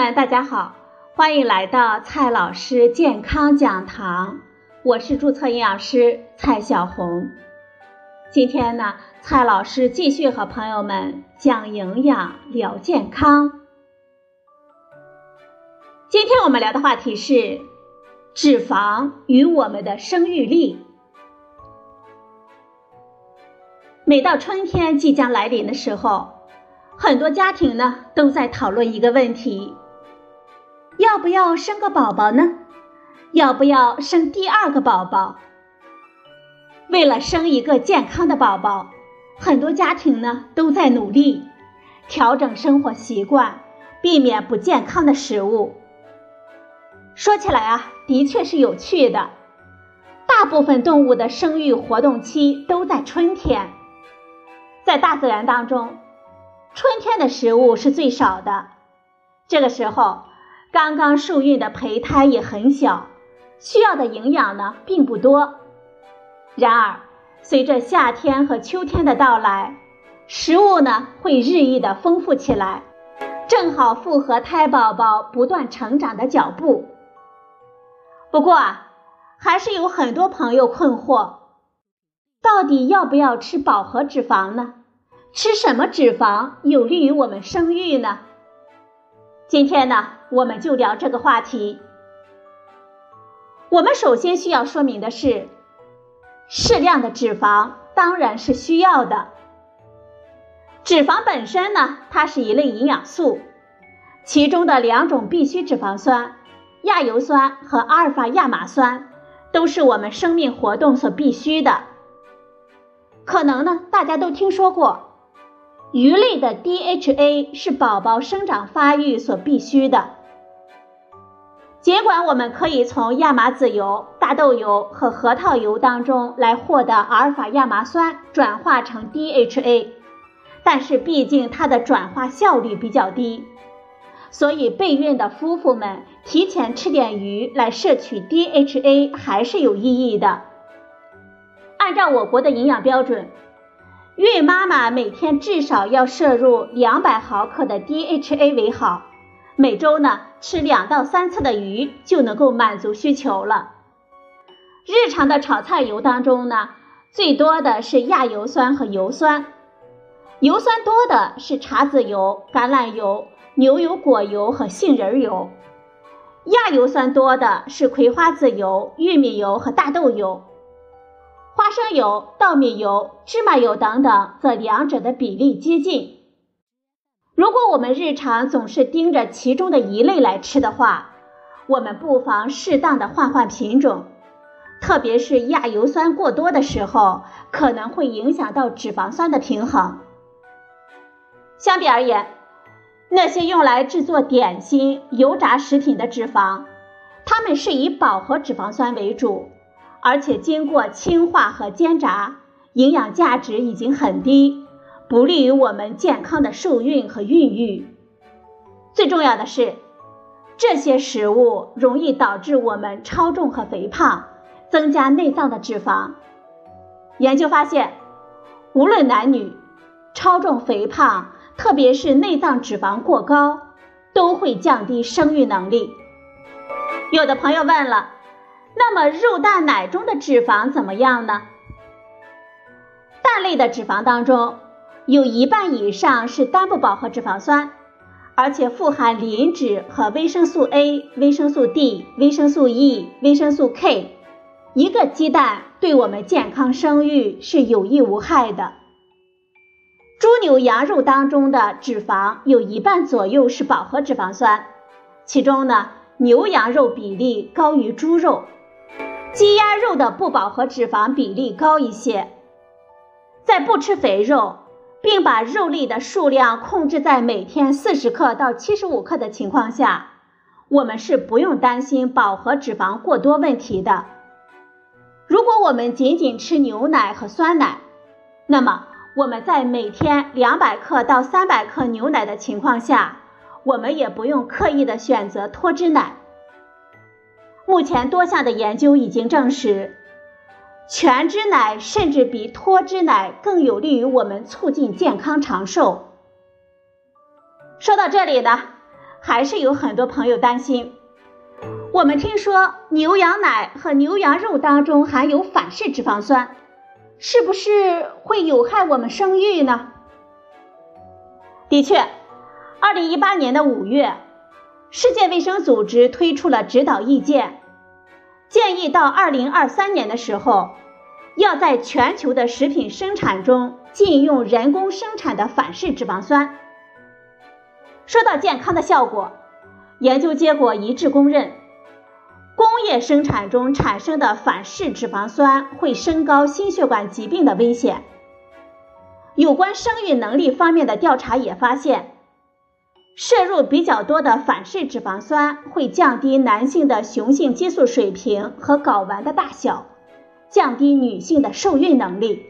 们，大家好，欢迎来到蔡老师健康讲堂，我是注册营养师蔡小红。今天呢，蔡老师继续和朋友们讲营养聊健康。今天我们聊的话题是脂肪与我们的生育力。每到春天即将来临的时候，很多家庭呢都在讨论一个问题：要不要生个宝宝呢？要不要生第二个宝宝？为了生一个健康的宝宝，很多家庭呢都在努力调整生活习惯，避免不健康的食物。说起来啊，的确是有趣的。大部分动物的生育活动期都在春天，在大自然当中，春天的食物是最少的。这个时候，刚刚受孕的胚胎也很小，需要的营养呢并不多。然而，随着夏天和秋天的到来，食物呢会日益的丰富起来，正好符合胎宝宝不断成长的脚步。不过啊，还是有很多朋友困惑，到底要不要吃饱和脂肪呢？吃什么脂肪有利于我们生育呢？今天呢，我们就聊这个话题。我们首先需要说明的是。适量的脂肪当然是需要的。脂肪本身呢，它是一类营养素，其中的两种必需脂肪酸——亚油酸和阿尔法亚麻酸，都是我们生命活动所必需的。可能呢，大家都听说过，鱼类的 DHA 是宝宝生长发育所必须的。尽管我们可以从亚麻籽油、大豆油和核桃油当中来获得阿尔法亚麻酸转化成 DHA，但是毕竟它的转化效率比较低，所以备孕的夫妇们提前吃点鱼来摄取 DHA 还是有意义的。按照我国的营养标准，孕妈妈每天至少要摄入两百毫克的 DHA 为好。每周呢吃两到三次的鱼就能够满足需求了。日常的炒菜油当中呢，最多的是亚油酸和油酸，油酸多的是茶籽油、橄榄油、牛油果油和杏仁油，亚油酸多的是葵花籽油、玉米油和大豆油，花生油、稻米油、芝麻油等等，则两者的比例接近。如果我们日常总是盯着其中的一类来吃的话，我们不妨适当的换换品种，特别是亚油酸过多的时候，可能会影响到脂肪酸的平衡。相比而言，那些用来制作点心、油炸食品的脂肪，它们是以饱和脂肪酸为主，而且经过氢化和煎炸，营养价值已经很低。不利于我们健康的受孕和孕育。最重要的是，这些食物容易导致我们超重和肥胖，增加内脏的脂肪。研究发现，无论男女，超重肥胖，特别是内脏脂肪过高，都会降低生育能力。有的朋友问了，那么肉蛋奶中的脂肪怎么样呢？蛋类的脂肪当中。有一半以上是单不饱和脂肪酸，而且富含磷脂和维生素 A、维生素 D、维生素 E、维生素 K。一个鸡蛋对我们健康生育是有益无害的。猪牛羊肉当中的脂肪有一半左右是饱和脂肪酸，其中呢牛羊肉比例高于猪肉，鸡鸭肉的不饱和脂肪比例高一些。在不吃肥肉。并把肉类的数量控制在每天四十克到七十五克的情况下，我们是不用担心饱和脂肪过多问题的。如果我们仅仅吃牛奶和酸奶，那么我们在每天两百克到三百克牛奶的情况下，我们也不用刻意的选择脱脂奶。目前多项的研究已经证实。全脂奶甚至比脱脂奶更有利于我们促进健康长寿。说到这里呢，还是有很多朋友担心。我们听说牛羊奶和牛羊肉当中含有反式脂肪酸，是不是会有害我们生育呢？的确，二零一八年的五月，世界卫生组织推出了指导意见，建议到二零二三年的时候，要在全球的食品生产中禁用人工生产的反式脂肪酸。说到健康的效果，研究结果一致公认。工业生产中产生的反式脂肪酸会升高心血管疾病的危险。有关生育能力方面的调查也发现，摄入比较多的反式脂肪酸会降低男性的雄性激素水平和睾丸的大小，降低女性的受孕能力。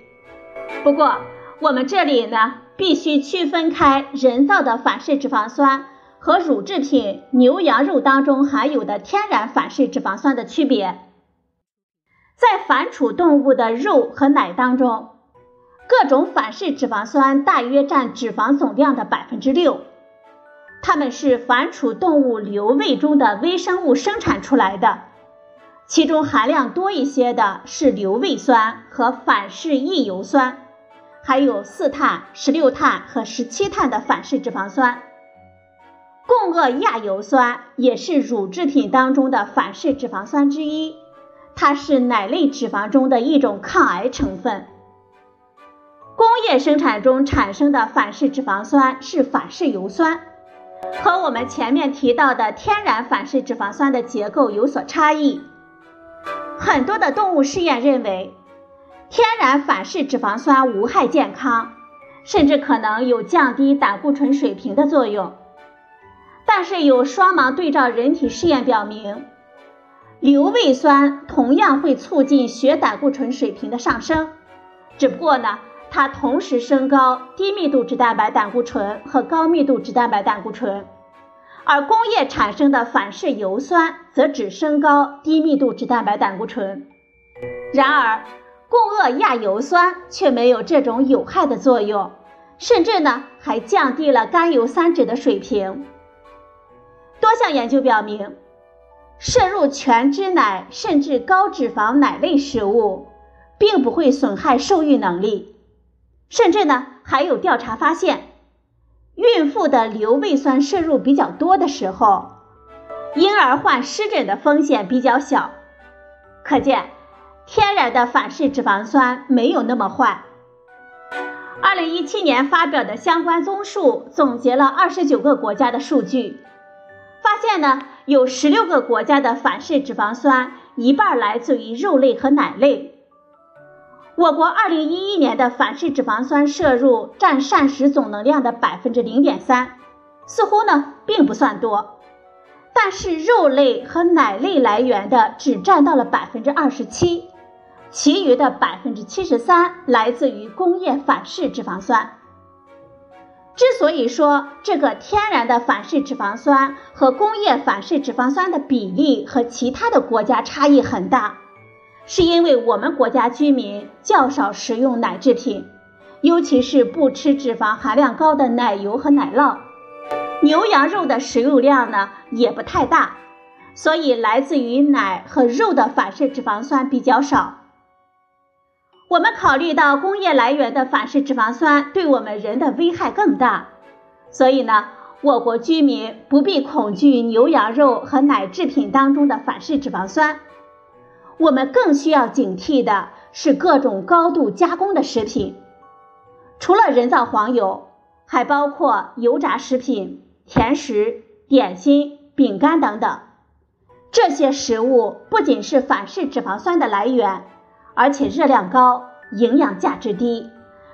不过，我们这里呢，必须区分开人造的反式脂肪酸。和乳制品牛羊肉当中含有的天然反式脂肪酸的区别，在反刍动物的肉和奶当中，各种反式脂肪酸大约占脂肪总量的百分之六，它们是反刍动物瘤胃中的微生物生产出来的，其中含量多一些的是硫胃酸和反式异油酸，还有四碳、十六碳和十七碳的反式脂肪酸。共轭亚油酸也是乳制品当中的反式脂肪酸之一，它是奶类脂肪中的一种抗癌成分。工业生产中产生的反式脂肪酸是反式油酸，和我们前面提到的天然反式脂肪酸的结构有所差异。很多的动物试验认为，天然反式脂肪酸无害健康，甚至可能有降低胆固醇水平的作用。但是有双盲对照人体试验表明，硫胃酸同样会促进血胆固醇水平的上升，只不过呢，它同时升高低密度脂蛋白胆固醇和高密度脂蛋白胆固醇，而工业产生的反式油酸则只升高低密度脂蛋白胆固醇。然而，共轭亚油酸却没有这种有害的作用，甚至呢还降低了甘油三酯的水平。多项研究表明，摄入全脂奶甚至高脂肪奶类食物，并不会损害受孕能力。甚至呢，还有调查发现，孕妇的硫胃酸摄入比较多的时候，婴儿患湿疹的风险比较小。可见，天然的反式脂肪酸没有那么坏。二零一七年发表的相关综述总结了二十九个国家的数据。发现呢，有十六个国家的反式脂肪酸一半来自于肉类和奶类。我国二零一一年的反式脂肪酸摄入占膳食总能量的百分之零点三，似乎呢并不算多。但是肉类和奶类来源的只占到了百分之二十七，其余的百分之七十三来自于工业反式脂肪酸。之所以说这个天然的反式脂肪酸和工业反式脂肪酸的比例和其他的国家差异很大，是因为我们国家居民较少食用奶制品，尤其是不吃脂肪含量高的奶油和奶酪，牛羊肉的食用量呢也不太大，所以来自于奶和肉的反式脂肪酸比较少。我们考虑到工业来源的反式脂肪酸对我们人的危害更大，所以呢，我国居民不必恐惧牛羊肉和奶制品当中的反式脂肪酸。我们更需要警惕的是各种高度加工的食品，除了人造黄油，还包括油炸食品、甜食、点心、饼干等等。这些食物不仅是反式脂肪酸的来源。而且热量高，营养价值低，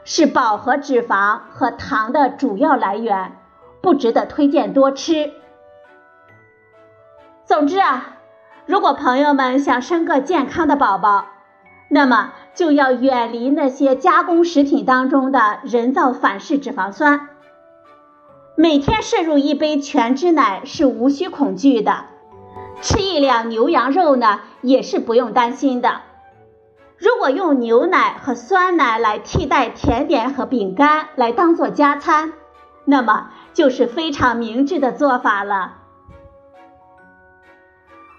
是饱和脂肪和糖的主要来源，不值得推荐多吃。总之啊，如果朋友们想生个健康的宝宝，那么就要远离那些加工食品当中的人造反式脂肪酸。每天摄入一杯全脂奶是无需恐惧的，吃一两牛羊肉呢，也是不用担心的。如果用牛奶和酸奶来替代甜点和饼干来当做加餐，那么就是非常明智的做法了。